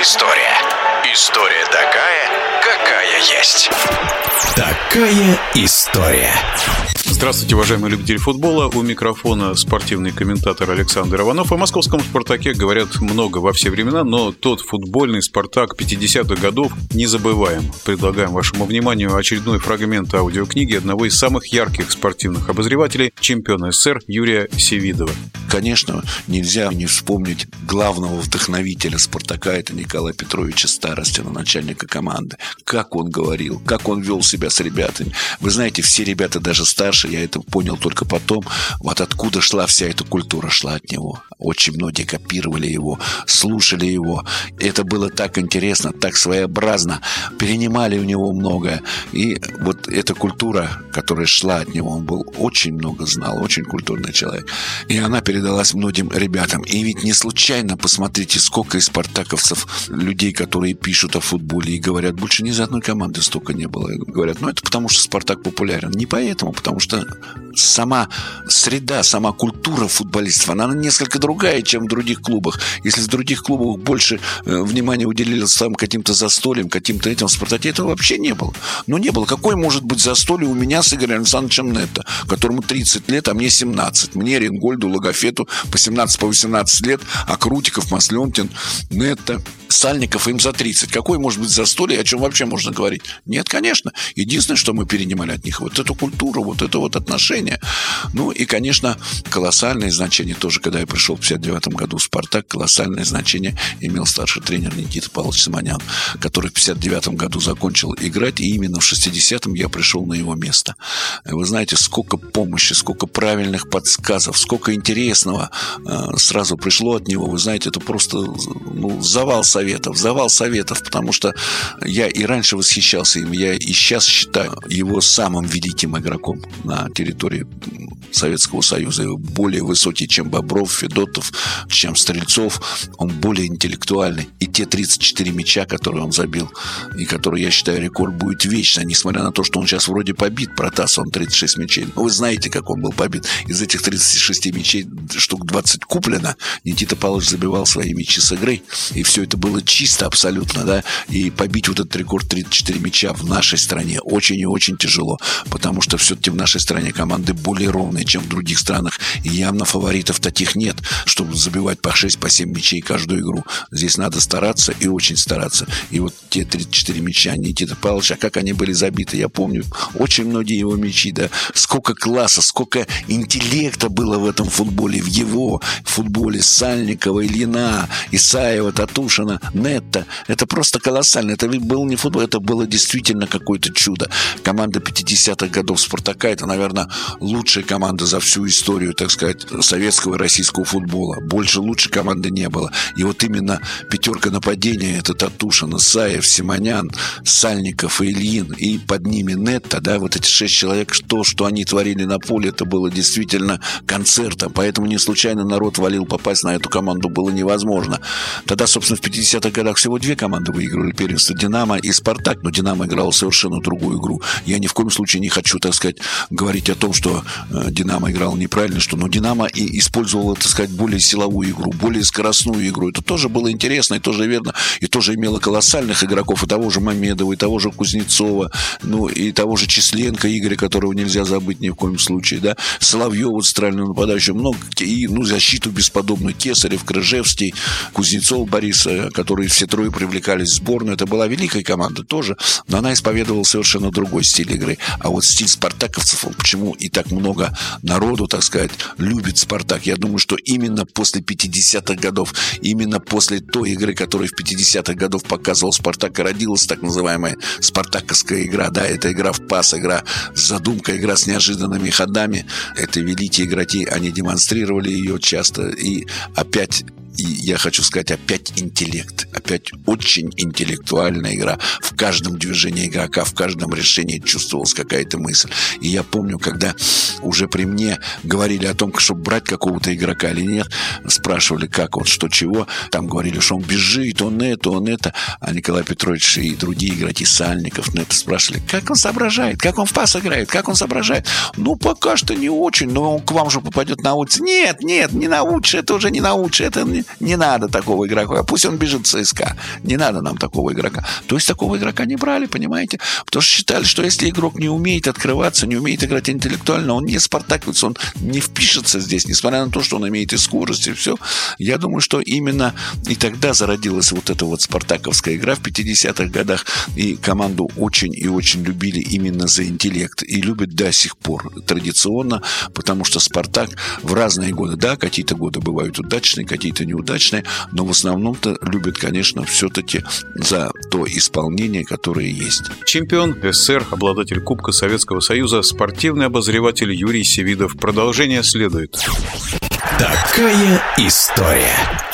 история. История такая, какая есть. Такая история. Здравствуйте, уважаемые любители футбола. У микрофона спортивный комментатор Александр Иванов. О московском «Спартаке» говорят много во все времена, но тот футбольный «Спартак» 50-х годов не забываем. Предлагаем вашему вниманию очередной фрагмент аудиокниги одного из самых ярких спортивных обозревателей, чемпиона СССР Юрия Севидова. Конечно, нельзя не вспомнить главного вдохновителя «Спартака» это Николая Петровича Старостина, начальника команды. Как он говорил, как он вел себя с ребятами. Вы знаете, все ребята даже старше я это понял только потом. Вот откуда шла вся эта культура, шла от него. Очень многие копировали его, слушали его. Это было так интересно, так своеобразно. Перенимали у него многое. И вот эта культура, которая шла от него, он был очень много знал, очень культурный человек. И она передалась многим ребятам. И ведь не случайно, посмотрите, сколько из спартаковцев, людей, которые пишут о футболе и говорят, больше ни за одной команды столько не было. Говорят, ну это потому, что Спартак популярен. Не поэтому, потому что сама среда, сама культура футболистов, она несколько другая, чем в других клубах. Если в других клубах больше э, внимания уделилось там каким-то застольям, каким-то этим, в «Спартаке» этого вообще не было. Ну, не было. Какое может быть застолье у меня с Игорем Александровичем Нетто, которому 30 лет, а мне 17. Мне, Ренгольду, Логофету по 17, по 18 лет, а Крутиков, Масленкин, Нетто, Сальников им за 30. Какое может быть застолье, о чем вообще можно говорить? Нет, конечно. Единственное, что мы перенимали от них, вот эту культуру, вот это вот отношение. Ну и, конечно, колоссальное значение тоже, когда я пришел в 59 году в «Спартак», колоссальное значение имел старший тренер Никита Павлович Симонян, который в 59 году закончил играть, и именно в 60-м я пришел на его место. Вы знаете, сколько помощи, сколько правильных подсказов, сколько интересного э, сразу пришло от него. Вы знаете, это просто ну, завал советов, завал советов, потому что я и раньше восхищался им, я и сейчас считаю его самым великим игроком на территории Советского Союза. Более высокий, чем Бобров, Федотов, чем Стрельцов. Он более интеллектуальный. И те 34 мяча, которые он забил, и которые, я считаю, рекорд будет вечно, несмотря на то, что он сейчас вроде побит, Протас, он 36 мячей. Но вы знаете, как он был побит. Из этих 36 мячей штук 20 куплено. Никита Павлович забивал свои мячи с игры. И все это было чисто абсолютно, да. И побить вот этот рекорд 34 мяча в нашей стране очень и очень тяжело. Потому что все-таки в нашей стране команды более ровные, чем в других странах. И явно фаворитов таких нет, чтобы забивать по 6, по 7 мячей каждую игру. Здесь надо стараться и очень стараться. И вот те 34 мяча Никита Павловича, как они были забиты, я помню. Очень многие его мячи, да. Сколько класса, сколько интеллекта было в этом футболе, в его футболе Сальникова, Ильина, Исаева, Татушина, Нетта. Это просто колоссально. Это был не футбол, это было действительно какое-то чудо. Команда 50-х годов Спартака, это, наверное, лучшая команда за всю историю, так сказать, советского и российского футбола. Больше лучшей команды не было. И вот именно пятерка нападения, это Татушин, Саев, Симонян, Сальников и Ильин, и под ними Нетта, да, вот эти шесть человек, что, что они творили на поле, это было действительно концертом. Поэтому не случайно народ валил попасть на эту команду было невозможно. Тогда, собственно, в 50-х годах всего две команды выиграли первенство «Динамо» и «Спартак», но «Динамо» играл совершенно другую игру. Я ни в коем случае не хочу, так сказать, говорить о том, что э, Динамо играл неправильно, что, но Динамо и использовал, так сказать, более силовую игру, более скоростную игру. Это тоже было интересно и тоже верно, и тоже имело колоссальных игроков, и того же Мамедова, и того же Кузнецова, ну, и того же Численко Игоря, которого нельзя забыть ни в коем случае, да, Соловьева, центрального нападающего, много, и, ну, защиту бесподобную, Кесарев, Крыжевский, Кузнецов Бориса, которые все трое привлекались в сборную. Это была великая команда тоже, но она исповедовала совершенно другой стиль игры. А вот стиль спартаковцев, почему и так много народу, так сказать, любит Спартак. Я думаю, что именно после 50-х годов, именно после той игры, которую в 50-х годов показывал Спартак, и родилась так называемая спартаковская игра. Да, это игра в пас, игра с задумкой, игра с неожиданными ходами. Это великие игроки, они демонстрировали ее часто. И опять и я хочу сказать, опять интеллект. Опять очень интеллектуальная игра. В каждом движении игрока, в каждом решении чувствовалась какая-то мысль. И я помню, когда уже при мне говорили о том, чтобы брать какого-то игрока или нет, спрашивали, как он, что, чего. Там говорили, что он бежит, он это, он это. А Николай Петрович и другие игроки, Сальников, на это спрашивали, как он соображает, как он в пас играет, как он соображает. Ну, пока что не очень, но он к вам же попадет на улицу. Нет, нет, не научишь, это уже не научишь, это «Не, не надо такого игрока, пусть он бежит в ЦСКА. Не надо нам такого игрока». То есть такого игрока не брали, понимаете? Потому что считали, что если игрок не умеет открываться, не умеет играть интеллектуально, он не спартаковец, он не впишется здесь, несмотря на то, что он имеет и скорость, и все. Я думаю, что именно и тогда зародилась вот эта вот спартаковская игра в 50-х годах, и команду очень и очень любили именно за интеллект, и любят до сих пор традиционно, потому что «Спартак» в разные годы, да, какие-то годы бывают удачные, какие-то неудачные, но в основном-то любят, конечно, все-таки за то исполнение, которое есть. Чемпион СССР, обладатель Кубка Советского Союза, спортивный обозреватель Юрий Севидов. Продолжение следует. Такая история.